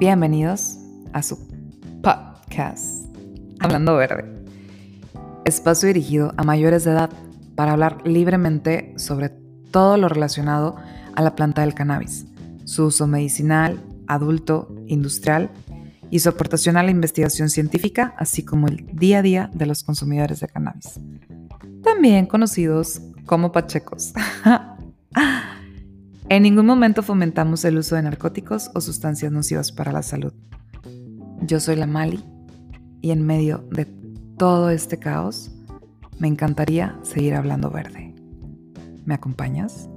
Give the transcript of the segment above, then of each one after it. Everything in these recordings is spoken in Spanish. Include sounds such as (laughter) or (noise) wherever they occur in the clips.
Bienvenidos a su podcast, Hablando Verde. Espacio dirigido a mayores de edad para hablar libremente sobre todo lo relacionado a la planta del cannabis, su uso medicinal, adulto, industrial y su aportación a la investigación científica, así como el día a día de los consumidores de cannabis, también conocidos como pachecos. (laughs) en ningún momento fomentamos el uso de narcóticos o sustancias nocivas para la salud. Yo soy la Mali y en medio de todo este caos, me encantaría seguir hablando verde. ¿Me acompañas?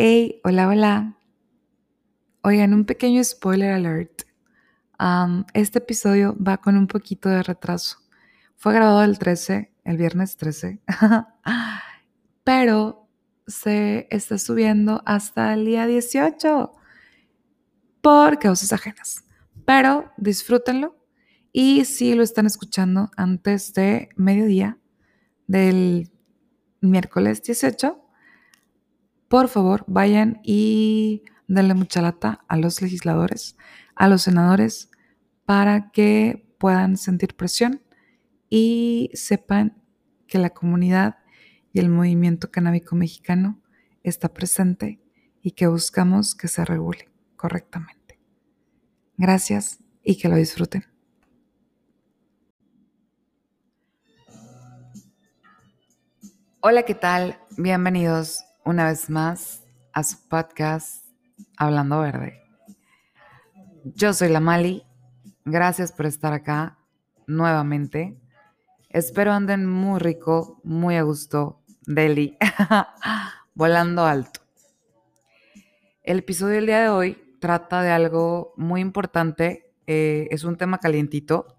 Hey, hola, hola. Oigan, un pequeño spoiler alert. este episodio va con un poquito de retraso. Fue grabado el 13, el viernes 13, (laughs) pero se está subiendo hasta el día 18 por causas ajenas. Pero disfrútenlo y si lo están escuchando antes de mediodía del miércoles 18, por favor vayan y denle mucha lata a los legisladores, a los senadores, para que puedan sentir presión y sepan que la comunidad y el movimiento canábico mexicano está presente y que buscamos que se regule correctamente. Gracias y que lo disfruten. Hola, ¿qué tal? Bienvenidos una vez más a su podcast Hablando Verde. Yo soy la Mali. Gracias por estar acá nuevamente. Espero anden muy rico, muy a gusto, Deli, (laughs) volando alto. El episodio del día de hoy trata de algo muy importante. Eh, es un tema calientito.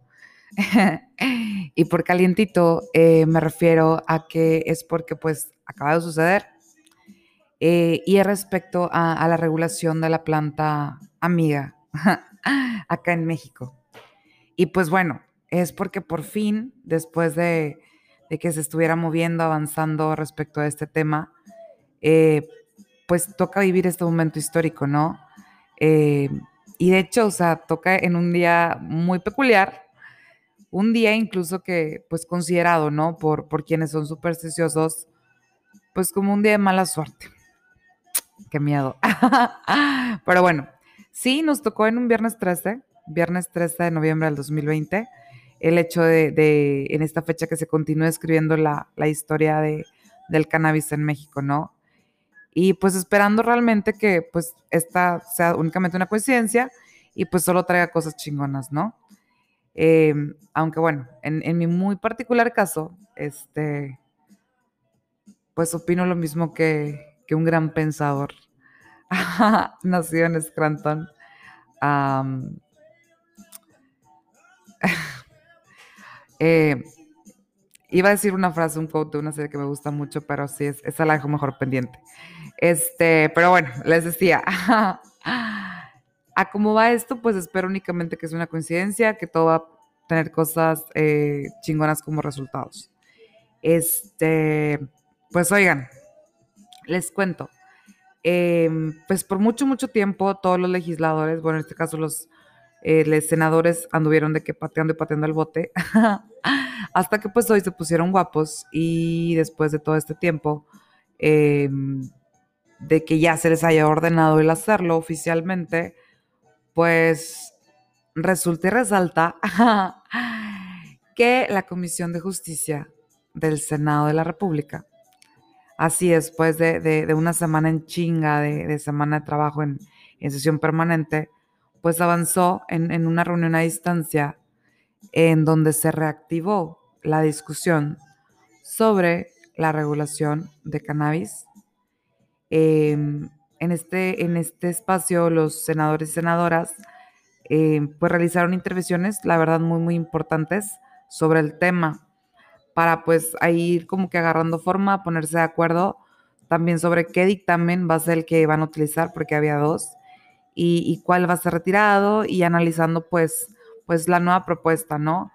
(laughs) y por calientito eh, me refiero a que es porque pues acaba de suceder eh, y es respecto a, la regulación de la planta amiga (laughs) acá en México. Y pues bueno, es porque por fin, después de, que se estuviera moviendo, avanzando respecto a este tema, eh, pues toca vivir este momento histórico, ¿no? Eh, y de hecho, o sea, toca en un día muy peculiar, un día incluso que, pues considerado, ¿no? Por, por quienes son supersticiosos, pues como un día de mala suerte qué miedo. (laughs) Pero bueno, sí, nos tocó en un viernes 13, viernes 13 de noviembre del 2020, el hecho de, en esta fecha que se continúe escribiendo la, historia de, del cannabis en México, ¿no? Y pues esperando realmente que pues esta sea únicamente una coincidencia y pues solo traiga cosas chingonas, ¿no? Em, aunque bueno, en, en, mi muy particular caso, este, pues opino lo mismo que, que un gran pensador (laughs) nació en Scranton. (laughs) Eh, iba a decir una frase, un quote de una serie que me gusta mucho, pero sí, es, esa la dejo mejor pendiente. Este, pero bueno, les decía, (laughs) a cómo va esto, pues espero únicamente que es una coincidencia, que todo va a tener cosas eh, chingonas como resultados. Este, pues oigan, les cuento. Em, pues por mucho, mucho tiempo todos los legisladores, bueno, en este caso los, eh, senadores anduvieron de que pateando y pateando el bote, (laughs) hasta que pues hoy se pusieron guapos y después de todo este tiempo, em, de que ya se les haya ordenado el hacerlo oficialmente, pues resulta y resalta (laughs) que la Comisión de Justicia del Senado de la República así después de, una semana en chinga, de, semana de trabajo en, sesión permanente, pues avanzó en, una reunión a distancia en donde se reactivó la discusión sobre la regulación de cannabis. En, este, en este espacio los senadores y senadoras em, pues realizaron intervenciones, la verdad, muy, muy importantes sobre el tema para pues ahí ir como que agarrando forma, ponerse de acuerdo también sobre qué dictamen va a ser el que van a utilizar, porque había dos, y, cuál va a ser retirado, y analizando pues, pues la nueva propuesta, ¿no?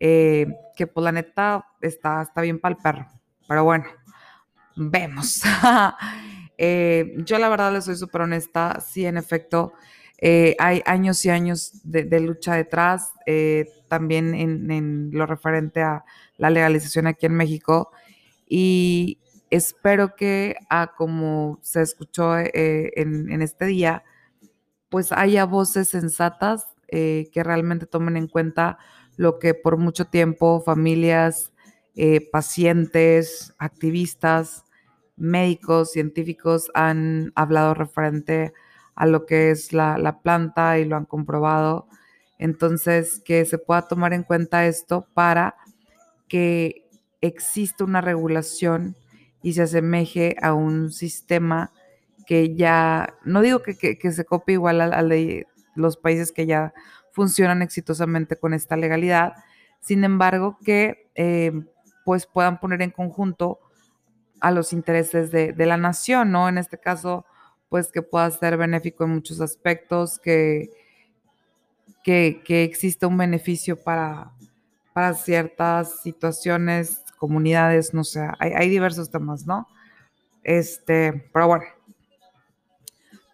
Eh, que pues la neta está, está bien para el perro, pero bueno, vemos. (laughs) Eh, yo la verdad les soy súper honesta, sí, en efecto, eh, hay años y años de, lucha detrás, también en, lo referente a la legalización aquí en México, y espero que, a como se escuchó en, en este día, pues haya voces sensatas eh, que realmente tomen en cuenta lo que por mucho tiempo familias, eh, pacientes, activistas, médicos, científicos han hablado referente a lo que es la, planta y lo han comprobado. Entonces, que se pueda tomar en cuenta esto para que exista una regulación y se asemeje a un sistema que ya, no digo que, se copie igual al, de los países que ya funcionan exitosamente con esta legalidad, sin embargo que eh, pues puedan poner en conjunto a los intereses de, la nación, ¿no? En este caso, pues que pueda ser benéfico en muchos aspectos, que, que, que exista un beneficio para, para ciertas situaciones, comunidades, no sé, hay, diversos temas, ¿no? Este, pero bueno,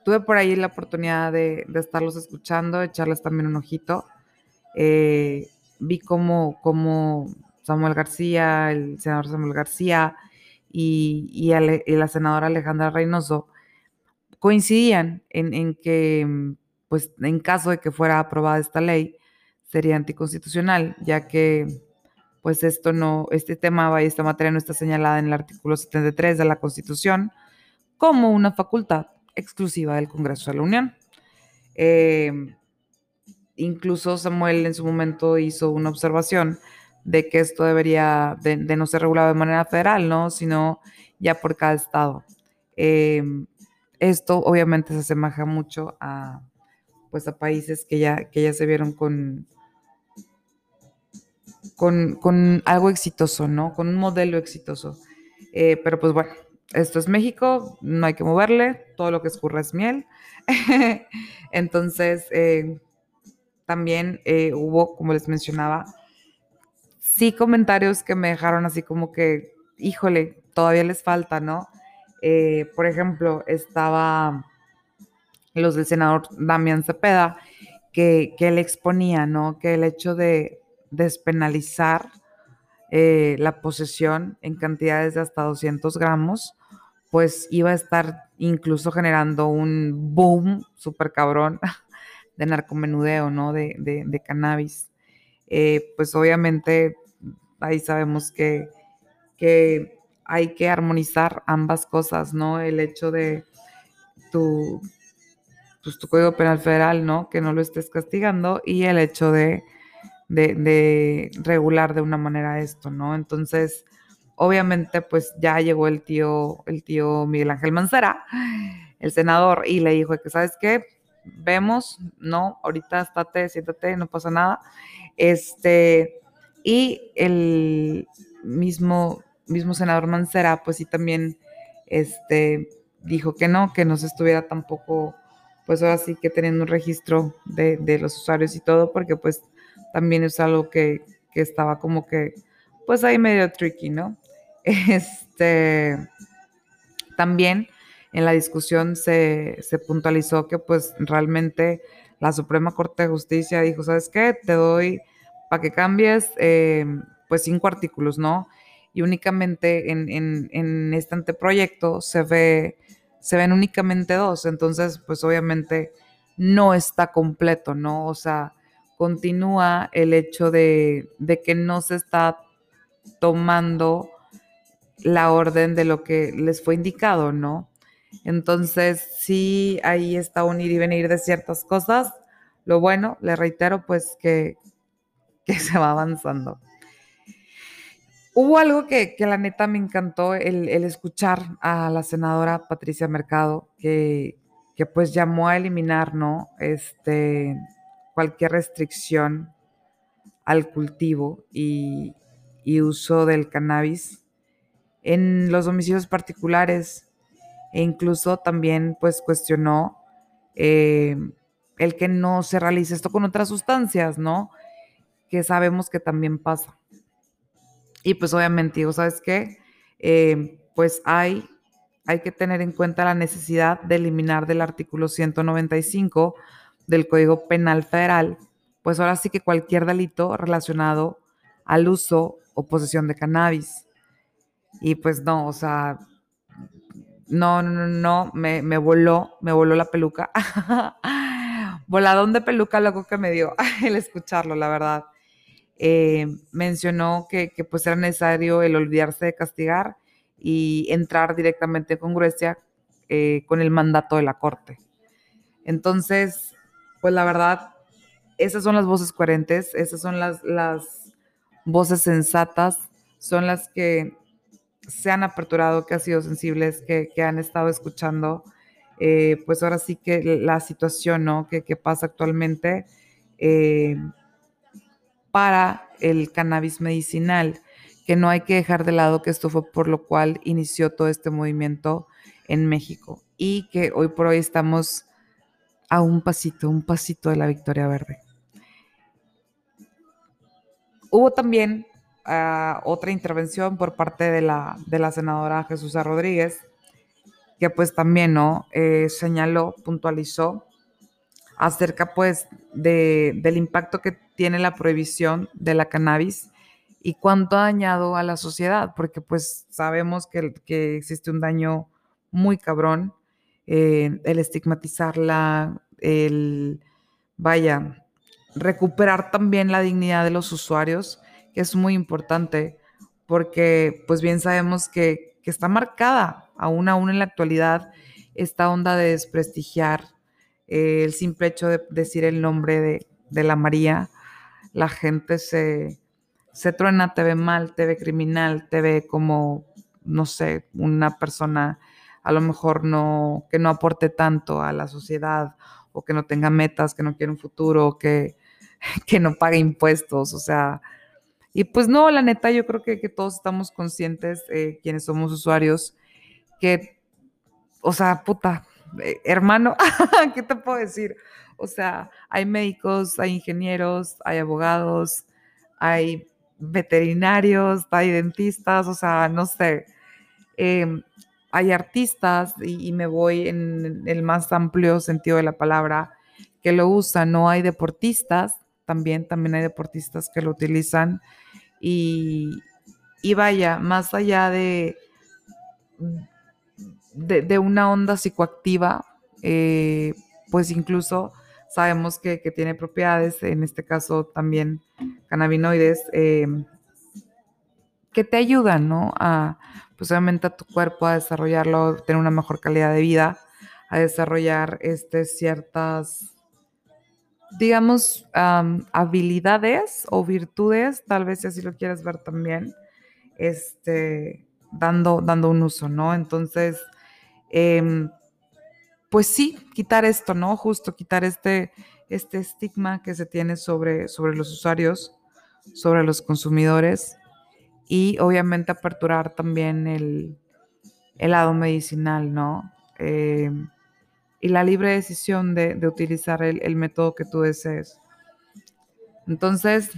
tuve por ahí la oportunidad de, estarlos escuchando, echarles también un ojito. Eh, vi cómo, Samuel García, el senador Samuel García y, la senadora Alejandra Reynoso coincidían en, que, pues, en caso de que fuera aprobada esta ley, sería anticonstitucional, ya que pues esto no, este tema y esta materia no está señalada en el artículo 73 de la Constitución como una facultad exclusiva del Congreso de la Unión. Em, incluso Samuel en su momento hizo una observación de que esto debería de, no ser regulado de manera federal, ¿no? Sino ya por cada estado. Em, esto obviamente se asemeja mucho a, pues a países que ya, que ya se vieron con, con, con algo exitoso, ¿no? Con un modelo exitoso. Eh, pero pues bueno, esto es México, no hay que moverle, todo lo que escurre es miel. (laughs) Entonces, eh, también eh, hubo, como les mencionaba, sí comentarios que me dejaron así como que, híjole, todavía les falta, ¿no? Por ejemplo, estaba los del senador Damián Cepeda, que, que él exponía, ¿no? Que el hecho de despenalizar eh, la posesión en cantidades de hasta 200 gramos, pues iba a estar incluso generando un boom súper cabrón (laughs) de narcomenudeo, ¿no? De, de, cannabis. Eh, pues obviamente ahí sabemos que, que hay que armonizar ambas cosas, ¿no? El hecho de tu, pues, tu Código Penal Federal, ¿no? Que no lo estés castigando y el hecho de de, regular de una manera esto, ¿no? Entonces, obviamente, pues ya llegó el tío, el tío Miguel Ángel Mancera, el senador, y le dijo que, ¿sabes qué? Vemos, no, ahorita estate, siéntate, no pasa nada. Este, y el mismo, mismo senador Mancera, pues sí también, este, dijo que no, que no se estuviera tampoco, pues ahora sí que teniendo un registro de, de los usuarios y todo, porque pues también es algo que, estaba como que, pues ahí medio tricky, ¿no? (laughs) Este, también en la discusión se, puntualizó que pues realmente la Suprema Corte de Justicia dijo, ¿sabes qué? Te doy para que cambies em, pues cinco artículos, ¿no? Y únicamente en, en, este anteproyecto se ve, se ven únicamente dos, entonces pues obviamente no está completo, ¿no? O sea, continúa el hecho de, que no se está tomando la orden de lo que les fue indicado, ¿no? Entonces, sí, ahí está un ir y venir de ciertas cosas. Lo bueno, le reitero, pues que, (laughs) se va avanzando. Hubo algo que, la neta me encantó, el, escuchar a la senadora Patricia Mercado, que, que pues llamó a eliminar, ¿no? Este, cualquier restricción al cultivo y, uso del cannabis en los domicilios particulares e incluso también pues cuestionó eh, el que no se realice esto con otras sustancias, ¿no? Que sabemos que también pasa. Y pues obviamente digo, ¿sabes qué? Eh, pues hay, hay que tener en cuenta la necesidad de eliminar del artículo 195 del Código Penal Federal, pues ahora sí que cualquier delito relacionado al uso o posesión de cannabis. Y pues no, o sea, no, no, no, me, me voló, me voló la peluca. (laughs) Voladón de peluca loco que me dio (laughs) el escucharlo, la verdad. Eh, mencionó que, pues era necesario el olvidarse de castigar y entrar directamente en congruencia eh, con el mandato de la Corte. Entonces, pues la verdad, esas son las voces coherentes, esas son las, las voces sensatas, son las que se han aperturado, que han sido sensibles, que, han estado escuchando, eh, pues ahora sí que la situación ¿no? que, pasa actualmente eh, para el cannabis medicinal, que no hay que dejar de lado que esto fue por lo cual inició todo este movimiento en México y que hoy por hoy estamos a un pasito, un pasito de la victoria verde. Hubo también otra intervención por parte de la, de la senadora Jesús Rodríguez, que pues también, ¿no? Eh, señaló, puntualizó acerca pues de, del impacto que tiene la prohibición de la cannabis y cuánto ha dañado a la sociedad, porque pues sabemos que, que existe un daño muy cabrón, eh, el estigmatizarla, el, vaya, recuperar también la dignidad de los usuarios que es muy importante porque pues bien sabemos que, está marcada aún aún en la actualidad esta onda de desprestigiar eh, el simple hecho de decir el nombre de, la María, la gente se, se truena, te ve mal, te ve criminal, te ve como, no sé, una persona a lo mejor no, que no aporte tanto a la sociedad o que no tenga metas, que no quiera un futuro, que, (laughs) que no pague impuestos, o sea, y pues no, la neta, yo creo que, todos estamos conscientes, eh, quienes somos usuarios, que, o sea, puta, eh, hermano, (laughs) ¿qué te puedo decir? O sea, hay médicos, hay ingenieros, hay abogados, hay veterinarios, hay dentistas, o sea, no sé, em, hay artistas y, y, me voy en el más amplio sentido de la palabra que lo usan, no hay deportistas, también, también hay deportistas que lo utilizan y, vaya, más allá de, de, una onda psicoactiva, eh, pues incluso sabemos que, tiene propiedades, en este caso también cannabinoides, eh, que te ayudan, ¿no? A, pues a tu cuerpo a desarrollarlo, tener una mejor calidad de vida, a desarrollar este, ciertas digamos, habilidades o virtudes, tal vez si así lo quieres ver también, este, dando, dando un uso, ¿no? Entonces, em, pues sí, quitar esto, ¿no? Justo quitar este, este estigma que se tiene sobre, sobre los usuarios, sobre los consumidores y obviamente aperturar también el, el lado medicinal, ¿no? Em, y la libre decisión de, utilizar el, método que tú desees. Entonces,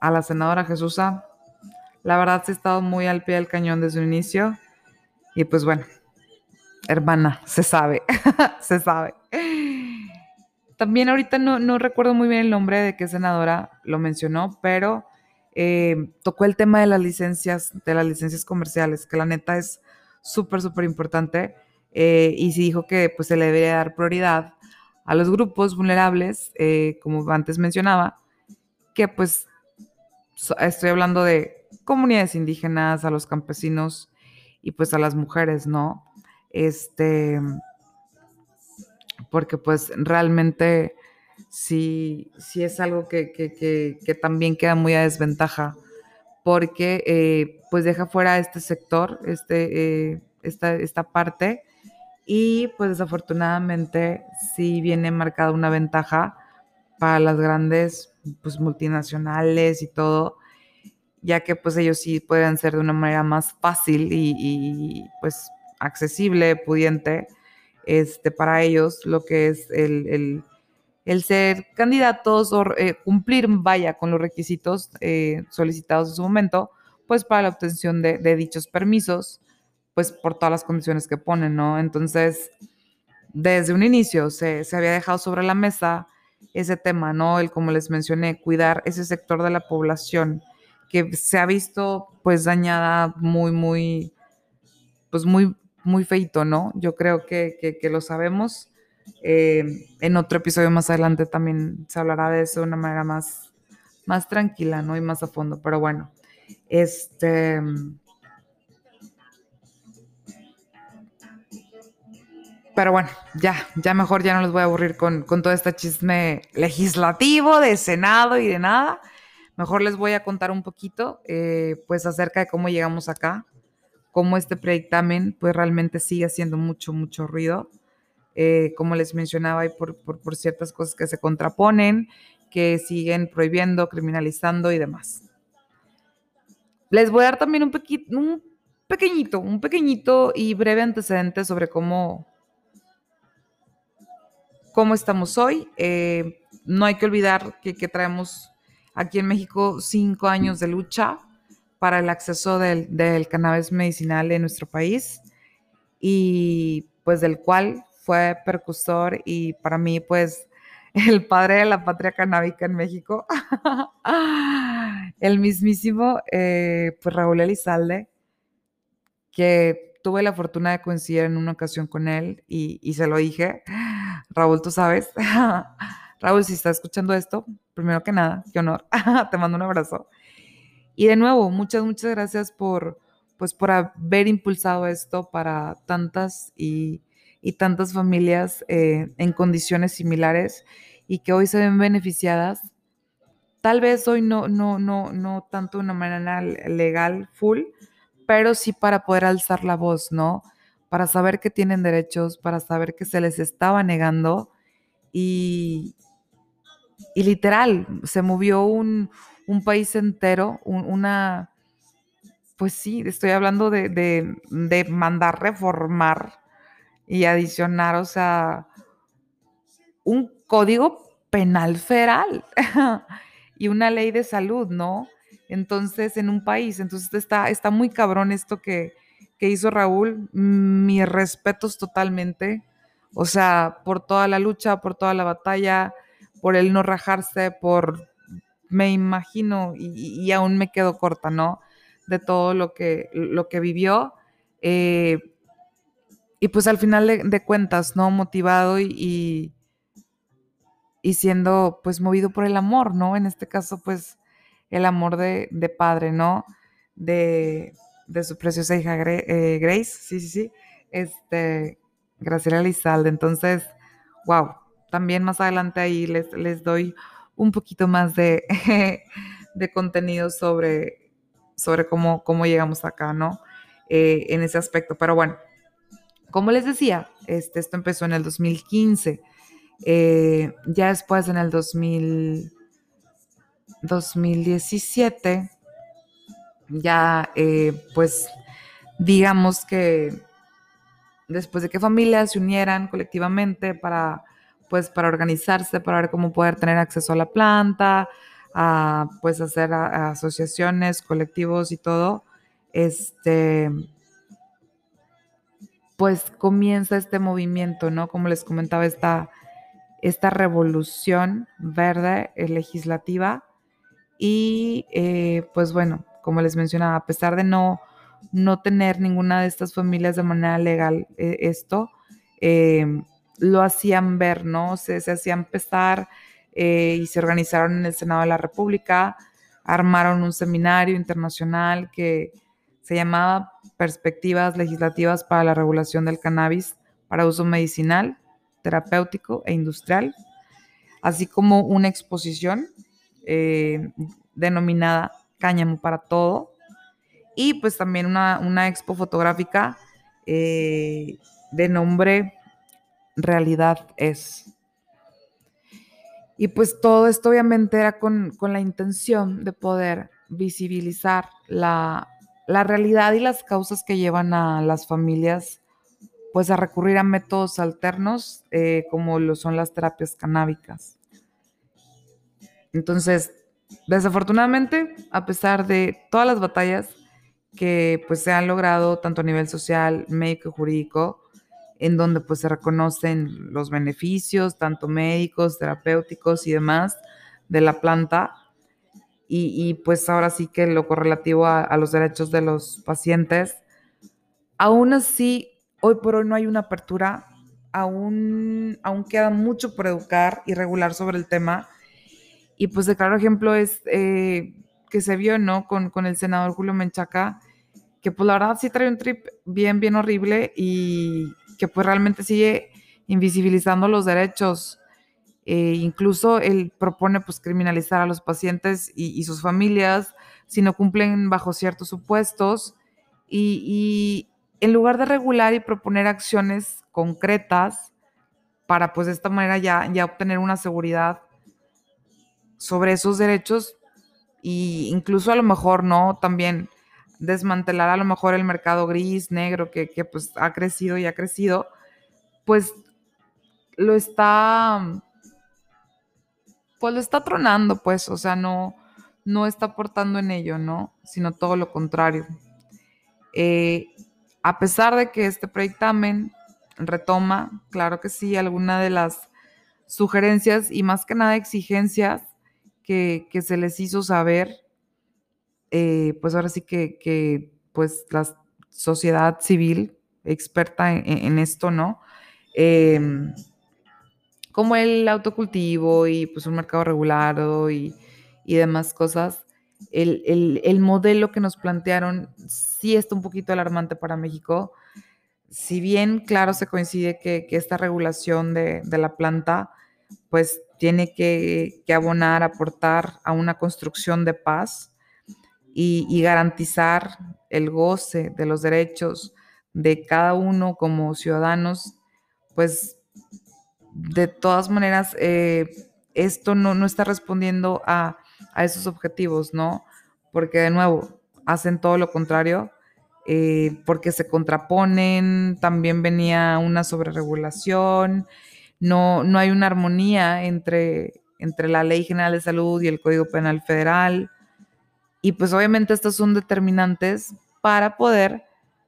a la senadora Jesusa, la verdad se ha estado muy al pie del cañón desde un inicio. Y pues bueno, hermana, se sabe, (laughs) se sabe. También ahorita no, recuerdo muy bien el nombre de qué senadora lo mencionó, pero eh, tocó el tema de las licencias, de las licencias comerciales, que la neta es súper, súper importante. Eh, y sí dijo que pues, se le debería dar prioridad a los grupos vulnerables, eh, como antes mencionaba, que pues estoy hablando de comunidades indígenas, a los campesinos y pues a las mujeres, ¿no? Este, porque pues realmente sí, sí es algo que, que, también queda muy a desventaja, porque eh, pues deja fuera este sector, este, esta, esta parte, y pues desafortunadamente sí viene marcada una ventaja para las grandes pues, multinacionales y todo, ya que pues ellos sí pueden ser de una manera más fácil y, pues accesible, pudiente, este, para ellos, lo que es el, ser candidatos o eh, cumplir, vaya, con los requisitos eh, solicitados en su momento, pues para la obtención de, dichos permisos, pues por todas las condiciones que ponen, ¿no? Entonces, desde un inicio se, se había dejado sobre la mesa ese tema, ¿no? El, como les mencioné, cuidar ese sector de la población que se ha visto pues dañada muy, muy, pues muy, muy feito, ¿no? Yo creo que, lo sabemos. Eh, en otro episodio más adelante también se hablará de eso de una manera más, más tranquila, ¿no? Y más a fondo. Pero bueno, este... Pero bueno, ya, ya mejor ya no les voy a aburrir con, todo este chisme legislativo de Senado y de nada. Mejor les voy a contar un poquito, eh, pues, acerca de cómo llegamos acá, cómo este predictamen, pues, realmente sigue haciendo mucho, mucho ruido. Eh, como les mencionaba, y por, ciertas cosas que se contraponen, que siguen prohibiendo, criminalizando y demás. Les voy a dar también un, un pequeñito, un pequeñito y breve antecedente sobre cómo, cómo estamos hoy. Eh, no hay que olvidar que, traemos aquí en México cinco años de lucha para el acceso del, del, cannabis medicinal en nuestro país y pues del cual fue percursor y para mí pues (laughs) el padre de la patria canábica en México, (laughs) el mismísimo eh, pues Raúl Elizalde, que tuve la fortuna de coincidir en una ocasión con él y, se lo dije, (gasps) Raúl, tú sabes, (laughs) Raúl, si estás escuchando esto, primero que nada, qué honor, te mando un abrazo. Y de nuevo, muchas, muchas gracias por, pues, por haber impulsado esto para tantas y, tantas familias eh, en condiciones similares y que hoy se ven beneficiadas. Tal vez hoy no, no, no, no tanto de una manera legal full, pero sí para poder alzar la voz, ¿no? Para saber que tienen derechos, para saber que se les estaba negando y, y literal, se movió un, país entero, una, pues sí, estoy hablando de, de, mandar reformar y adicionar, o sea, un código penal federal (laughs) y una ley de salud, ¿no? entonces en un país. Entonces está, está muy cabrón esto que, hizo Raúl. Mis respetos totalmente. O sea, por toda la lucha, por toda la batalla, por el no rajarse, por, me imagino, y, aún me quedo corta, ¿no? De todo lo que, lo que vivió. Eh, y pues al final de, cuentas, ¿no? Motivado y, y, siendo pues movido por el amor, ¿no? En este caso, pues el amor de, padre, ¿no? De, su preciosa hija eh, Grace, sí, sí, sí, este, Graciela Lizalde. Entonces, wow, también más adelante ahí les, les doy un poquito más de, (laughs) de contenido sobre, sobre cómo, cómo llegamos acá, ¿no? Eh, en ese aspecto. Pero bueno, como les decía, este, esto empezó en el 2015. Eh, ya después, en el 2000, 2017, ya eh, pues digamos que después de que familias se unieran colectivamente para pues para organizarse, para ver cómo poder tener acceso a la planta, a pues hacer asociaciones, colectivos y todo, este pues comienza este movimiento, ¿no? Como les comentaba, esta, esta revolución verde eh, legislativa y eh, pues bueno, como les mencionaba, a pesar de no, no tener ninguna de estas familias de manera legal eh, esto, lo hacían ver, ¿no? Se, se hacían pesar y se organizaron en el Senado de la República, armaron un seminario internacional que se llamaba Perspectivas Legislativas para la Regulación del Cannabis para Uso Medicinal, Terapéutico e Industrial, así como una exposición eh, denominada Cáñamo para Todo. Y pues también una, expo fotográfica eh, de nombre Realidad es. Y pues todo esto obviamente era con, la intención de poder visibilizar la, la, realidad y las causas que llevan a las familias pues a recurrir a métodos alternos eh, como lo son las terapias canábicas. Entonces, desafortunadamente, a pesar de todas las batallas que pues se han logrado tanto a nivel social, médico y jurídico, en donde pues se reconocen los beneficios, tanto médicos, terapéuticos y demás, de la planta. Y, pues ahora sí que lo correlativo a, a los derechos de los pacientes. Aún así, hoy por hoy no hay una apertura, aún, aún queda mucho por educar y regular sobre el tema. Y pues de claro ejemplo es eh, que se vio, ¿no? Con, con, el senador Julio Menchaca, que pues la verdad sí trae un trip bien, bien horrible y que pues realmente sigue invisibilizando los derechos. Eh, incluso él propone pues criminalizar a los pacientes y, y, sus familias si no cumplen bajo ciertos supuestos. Y, y, en lugar de regular y proponer acciones concretas para pues de esta manera ya, ya obtener una seguridad sobre esos derechos e incluso a lo mejor no también desmantelar a lo mejor el mercado gris, negro, que, que pues ha crecido y ha crecido, pues lo está, pues lo está tronando, pues, o sea, no, no está aportando en ello, ¿no? Sino todo lo contrario. Eh, a pesar de que este predictamen retoma, claro que sí, alguna de las sugerencias y más que nada exigencias que, se les hizo saber, eh, pues ahora sí que, pues la sociedad civil experta en, esto, ¿no? Em, como el autocultivo y pues un mercado regulado y, y demás cosas, el, modelo que nos plantearon sí está un poquito alarmante para México. Si bien, claro, se coincide que, esta regulación de, la planta, pues tiene que, abonar, aportar a una construcción de paz y, garantizar el goce de los derechos de cada uno como ciudadanos, pues de todas maneras, eh, esto no, no está respondiendo a a esos objetivos, ¿no? Porque de nuevo, hacen todo lo contrario, eh, porque se contraponen, también venía una sobreregulación, no, no hay una armonía entre, entre la Ley General de Salud y el Código Penal Federal. Y pues obviamente estos son determinantes para poder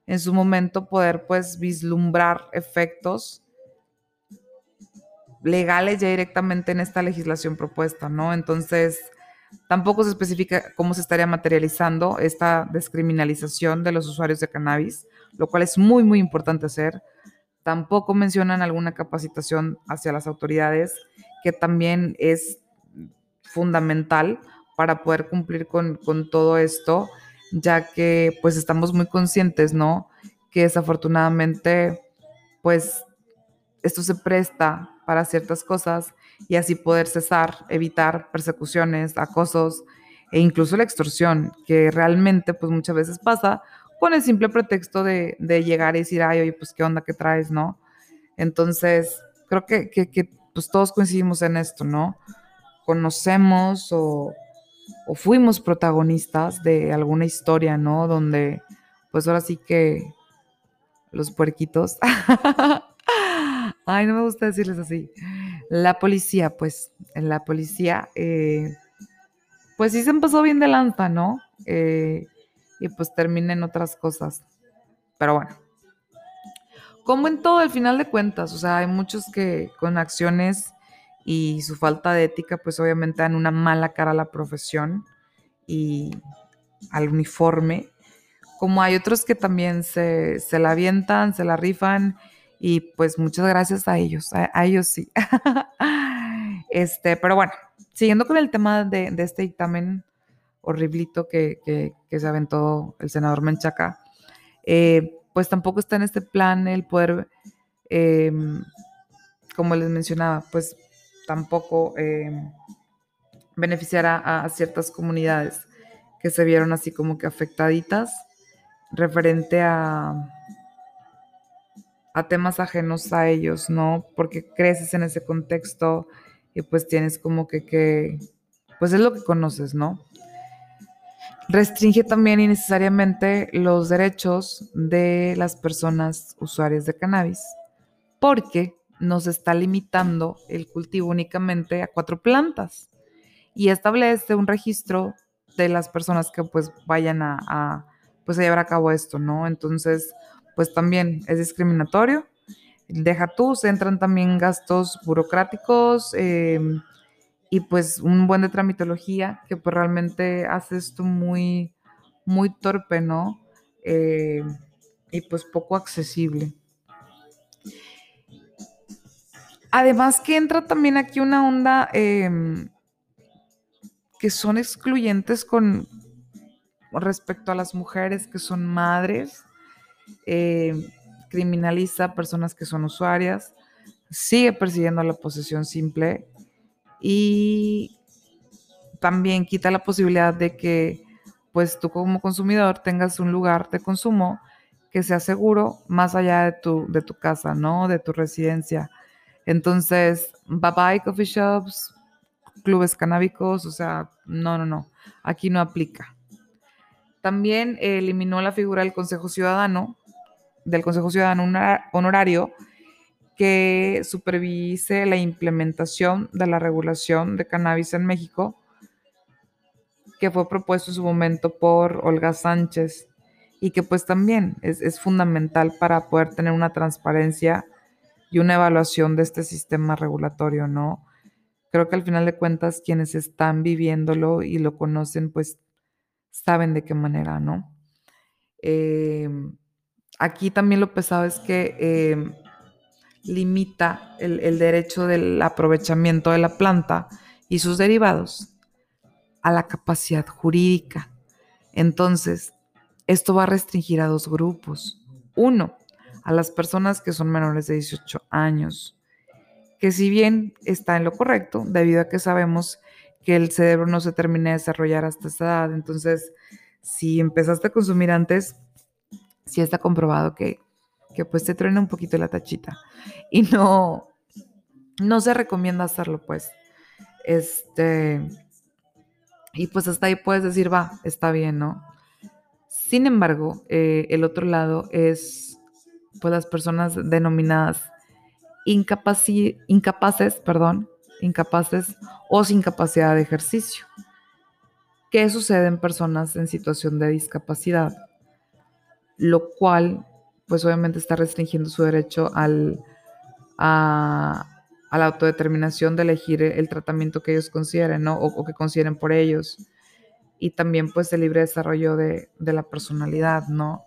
en su momento poder pues vislumbrar efectos legales ya directamente en esta legislación propuesta, ¿no? Entonces, Tampoco se especifica cómo se estaría materializando esta descriminalización de los usuarios de cannabis, lo cual es muy, muy importante hacer. Tampoco mencionan alguna capacitación hacia las autoridades, que también es fundamental para poder cumplir con, todo esto, ya que pues estamos muy conscientes, ¿no? Que desafortunadamente pues esto se presta para ciertas cosas y así poder cesar, evitar persecuciones, acosos e incluso la extorsión, que realmente pues muchas veces pasa con el simple pretexto de, llegar y decir, ay, oye, pues qué onda que traes, ¿no? Entonces, creo que, que, pues todos coincidimos en esto, ¿no? Conocemos o, o fuimos protagonistas de alguna historia, ¿no? Donde, pues ahora sí que los puerquitos (laughs) Ay, no me gusta decirles así. La policía, pues, la policía, eh, pues sí se empezó bien de lanza, ¿no? Eh, y pues termina en otras cosas. Pero bueno. Como en todo, al final de cuentas, o sea, hay muchos que con acciones y su falta de ética, pues obviamente dan una mala cara a la profesión y al uniforme. Como hay otros que también se, se la avientan, se la rifan y pues muchas gracias a ellos, a, ellos sí. (laughs) este, pero bueno, siguiendo con el tema de, este dictamen horriblito que, se aventó el senador Menchaca, eh, pues tampoco está en este plan el poder, em, como les mencionaba, pues tampoco em, beneficiar a, ciertas comunidades que se vieron así como que afectaditas referente a a temas ajenos a ellos, ¿no? Porque creces en ese contexto y pues tienes como que, que pues es lo que conoces, ¿no? Restringe también innecesariamente los derechos de las personas usuarias de cannabis porque nos está limitando el cultivo únicamente a cuatro plantas y establece un registro de las personas que pues vayan a, pues a llevar a cabo esto, ¿no? Entonces, pues también es discriminatorio. Deja tú, se entran también gastos burocráticos em, y pues un buen de tramitología que pues realmente hace esto muy, muy torpe, ¿no? Em, y pues poco accesible. Además que entra también aquí una onda em, que son excluyentes con respecto a las mujeres que son madres, eh, criminaliza a personas que son usuarias, sigue persiguiendo la posesión simple y también quita la posibilidad de que pues tú como consumidor tengas un lugar de consumo que sea seguro más allá de tu, de tu casa, ¿no? De tu residencia. Entonces, bye bye coffee shops, clubes canábicos, o sea, no, no, no, aquí no aplica. También eliminó la figura del Consejo Ciudadano, del Consejo Ciudadano Honorario, que supervise la implementación de la regulación de cannabis en México, que fue propuesto en su momento por Olga Sánchez y que pues también es, es fundamental para poder tener una transparencia y una evaluación de este sistema regulatorio, ¿no? creo que al final de cuentas quienes están viviéndolo y lo conocen, pues saben de qué manera, ¿no? Em, aquí también lo pesado es que em, limita el, el derecho del aprovechamiento de la planta y sus derivados a la capacidad jurídica. Entonces, esto va a restringir a dos grupos. Uno, a las personas que son menores de 18 años que si bien está en lo correcto, debido a que sabemos que el cerebro no se termina de desarrollar hasta esa edad, entonces si empezaste a consumir antes, sí está comprobado que, que pues te truena un poquito la tachita y no, no se recomienda hacerlo pues. Este, y pues hasta ahí puedes decir, va, está bien, ¿no? Sin embargo, eh, el otro lado es pues las personas denominadas incapaces, perdón, incapaces o sin capacidad de ejercicio. ¿Qué sucede en personas en situación de discapacidad? Lo cual, pues obviamente está restringiendo su derecho al, a, la autodeterminación de elegir el tratamiento que ellos consideren, ¿no? O, que consideren por ellos. Y también, pues, el libre desarrollo de, de la personalidad, ¿no?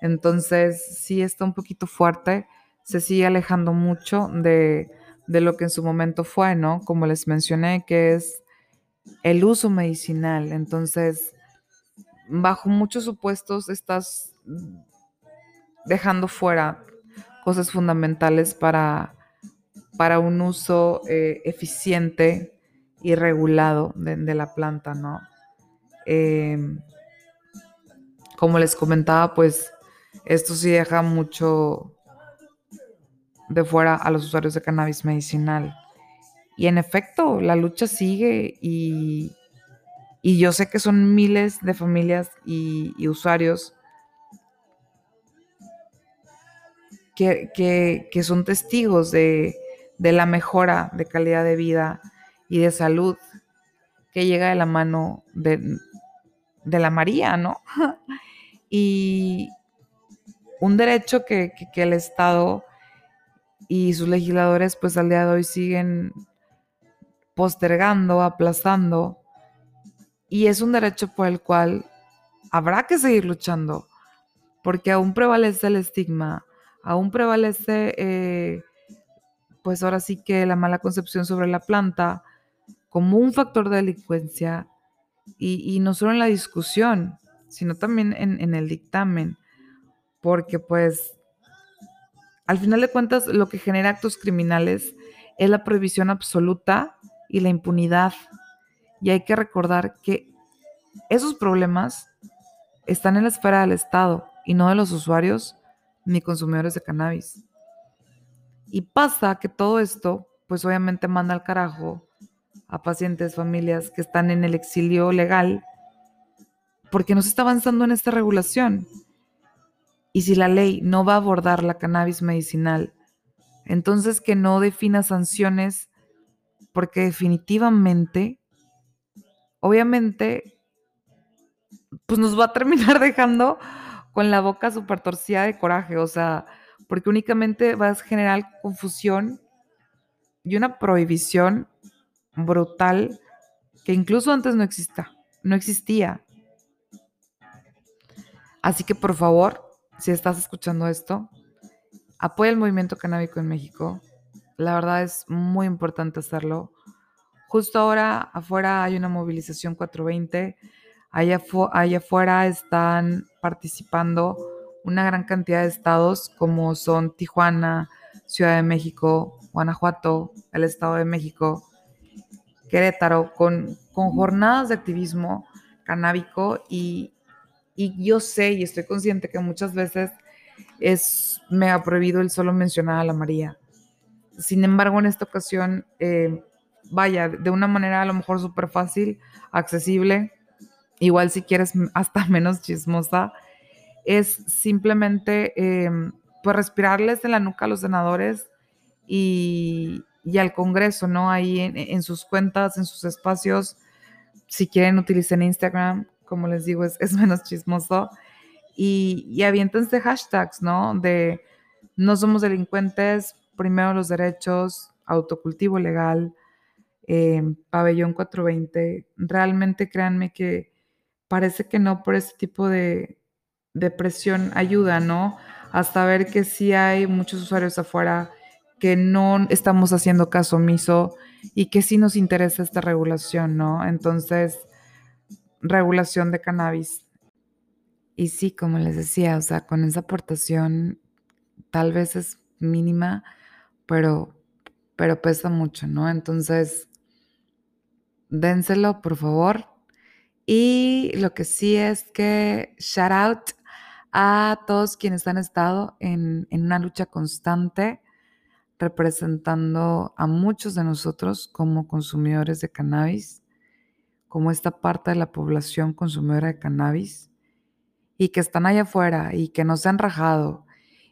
Entonces, sí está un poquito fuerte se sigue alejando mucho de, lo que en su momento fue, ¿no? Como les mencioné, que es el uso medicinal. Entonces, bajo muchos supuestos estás dejando fuera cosas fundamentales para, para un uso eh, eficiente y regulado de, la planta, ¿no? Em, como les comentaba, pues esto sí deja mucho, de fuera a los usuarios de cannabis medicinal. Y en efecto, la lucha sigue y, yo sé que son miles de familias y, usuarios que, son testigos de, la mejora de calidad de vida y de salud que llega de la mano de, de la María, ¿no? (laughs) y un derecho que, que el Estado y sus legisladores pues al día de hoy siguen postergando, aplazando, y es un derecho por el cual habrá que seguir luchando, porque aún prevalece el estigma, aún prevalece, eh, pues ahora sí que la mala concepción sobre la planta como un factor de delincuencia, y, no solo en la discusión, sino también en, en el dictamen, porque pues al final de cuentas, lo que genera actos criminales es la prohibición absoluta y la impunidad. Y hay que recordar que esos problemas están en la esfera del Estado y no de los usuarios ni consumidores de cannabis. Y pasa que todo esto, pues obviamente manda al carajo a pacientes, familias que están en el exilio legal porque no se está avanzando en esta regulación. Y si la ley no va a abordar la cannabis medicinal, entonces que no defina sanciones, porque definitivamente, obviamente, pues nos va a terminar (laughs) dejando con la boca súper torcida de coraje, o sea, porque únicamente va a generar confusión y una prohibición brutal que incluso antes no exista, no existía. Así que por favor, si estás escuchando esto, apoya el movimiento canábico en México. La verdad es muy importante hacerlo. Justo ahora afuera hay una movilización 420. Allá, allá afuera están participando una gran cantidad de estados como son Tijuana, Ciudad de México, Guanajuato, el Estado de México, Querétaro, con, con jornadas de activismo canábico y, y yo sé y estoy consciente que muchas veces es ha prohibido el solo mencionar a la María. Sin embargo, en esta ocasión, eh, vaya, de una manera a lo mejor súper fácil, accesible, igual si quieres hasta (laughs) menos chismosa, es simplemente em, pues respirarles en la nuca a los senadores y, al Congreso, ¿no? Ahí en, en, sus cuentas, en sus espacios, si quieren utilicen Instagram, como les digo, es, (laughs) menos chismoso. Y, y aviéntense hashtags, ¿no? De no somos delincuentes, primero los derechos, autocultivo legal, eh, pabellón 420. Realmente créanme que parece que no por ese tipo de, de presión ayuda, ¿no? Hasta ver que sí hay muchos usuarios afuera que no estamos haciendo caso omiso y que sí nos interesa esta regulación, ¿no? Entonces, regulación de cannabis. Y sí, como les decía, o sea, con esa aportación tal vez es mínima, pero, pero pesa mucho, ¿no? Entonces, dénselo, por favor. Y lo que sí es que shout out a todos quienes han estado en, en una lucha constante representando a muchos de nosotros como consumidores de cannabis como esta parte de la población consumidora de cannabis y que están allá afuera y que no se han rajado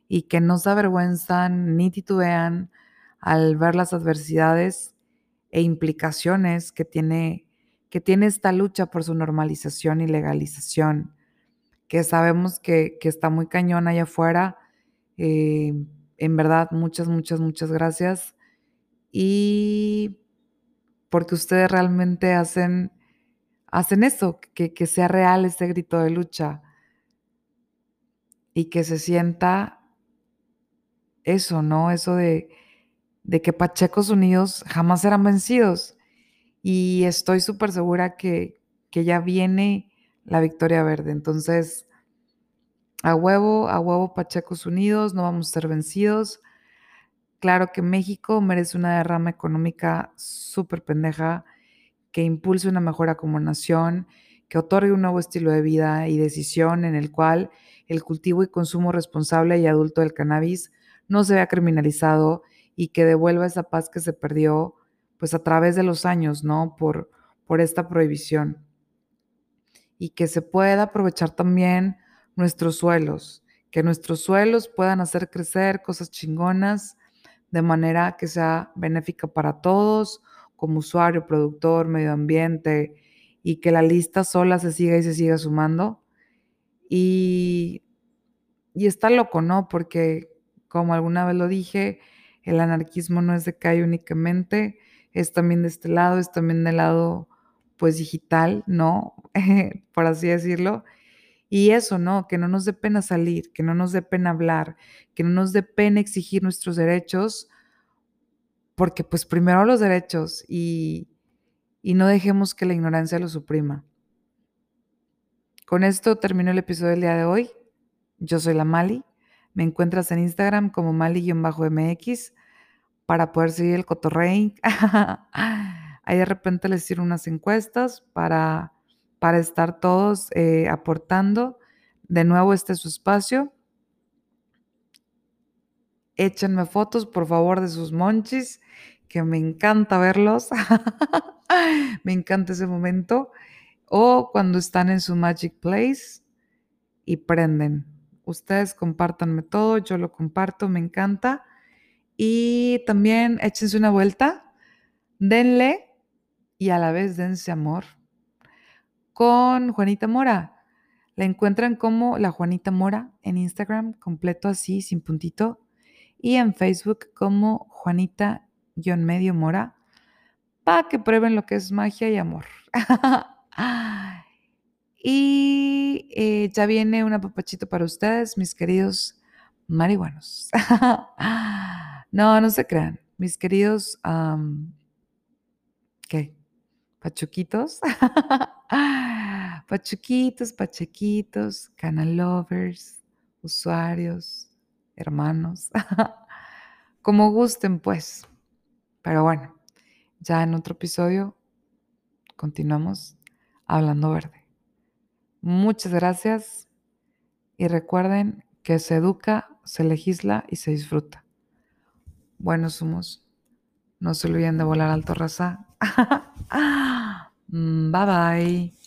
y que no se avergüenzan ni titubean al ver las adversidades e implicaciones que tiene, que tiene esta lucha por su normalización y legalización, que sabemos que, está muy cañón allá afuera. Eh, en verdad, muchas, muchas, muchas gracias. Y porque ustedes realmente hacen hacen eso, que, sea real ese grito de lucha y que se sienta eso, ¿no? Eso de, de que Pachecos Unidos jamás serán vencidos. Y estoy súper segura que, que ya viene la victoria verde. Entonces, a huevo, a huevo Pachecos Unidos, no vamos a ser vencidos. Claro que México merece una derrama económica súper pendeja que impulse una mejora como nación, que otorgue un nuevo estilo de vida y decisión en el cual el cultivo y consumo responsable y adulto del cannabis no se vea criminalizado y que devuelva esa paz que se perdió pues a través de los años, ¿no? Por, por esta prohibición. Y que se pueda aprovechar también nuestros suelos, que nuestros suelos puedan hacer crecer cosas chingonas de manera que sea benéfica para todos, como usuario, productor, medio ambiente, y que la lista sola se siga y se siga sumando. Y, y está loco, ¿no? Porque, como alguna vez lo dije, el anarquismo no es de calle únicamente, es también de este lado, es también del lado, pues, digital, ¿no? (laughs) Por así decirlo. Y eso, ¿no? Que no nos dé pena salir, que no nos dé pena hablar, que no nos dé pena exigir nuestros derechos, porque pues primero los derechos y, y no dejemos que la ignorancia los suprima. Con esto termino el episodio del día de hoy. Yo soy la Mali. Me encuentras en Instagram como Mali-MX para poder seguir el cotorrey. (laughs) Ahí de repente les tiro unas encuestas para, para estar todos eh, aportando. De nuevo, este es su espacio échenme fotos, por favor, de sus monchis, que me encanta verlos. (laughs) me encanta ese momento. o cuando están en su Magic Place y prenden. Ustedes compártanme todo, yo lo comparto, me encanta. Y también échense una vuelta, denle y a la vez dense amor con Juanita Mora. La encuentran como la Juanita Mora en Instagram, completo así, sin puntito. Y en Facebook como Juanita-medio Mora, para que prueben lo que es magia y amor. (laughs) y eh, ya viene un apapachito para ustedes, mis queridos marihuanos. (laughs) no, no se crean, mis queridos, ¿qué? Pachuquitos. (laughs) Pachuquitos, pachequitos, canal lovers, usuarios, hermanos, (laughs) como gusten pues. Pero bueno, ya en otro episodio continuamos hablando verde. Muchas gracias y recuerden que se educa, se legisla y se disfruta. Buenos humos. No se olviden de volar alto raza. (laughs) bye bye.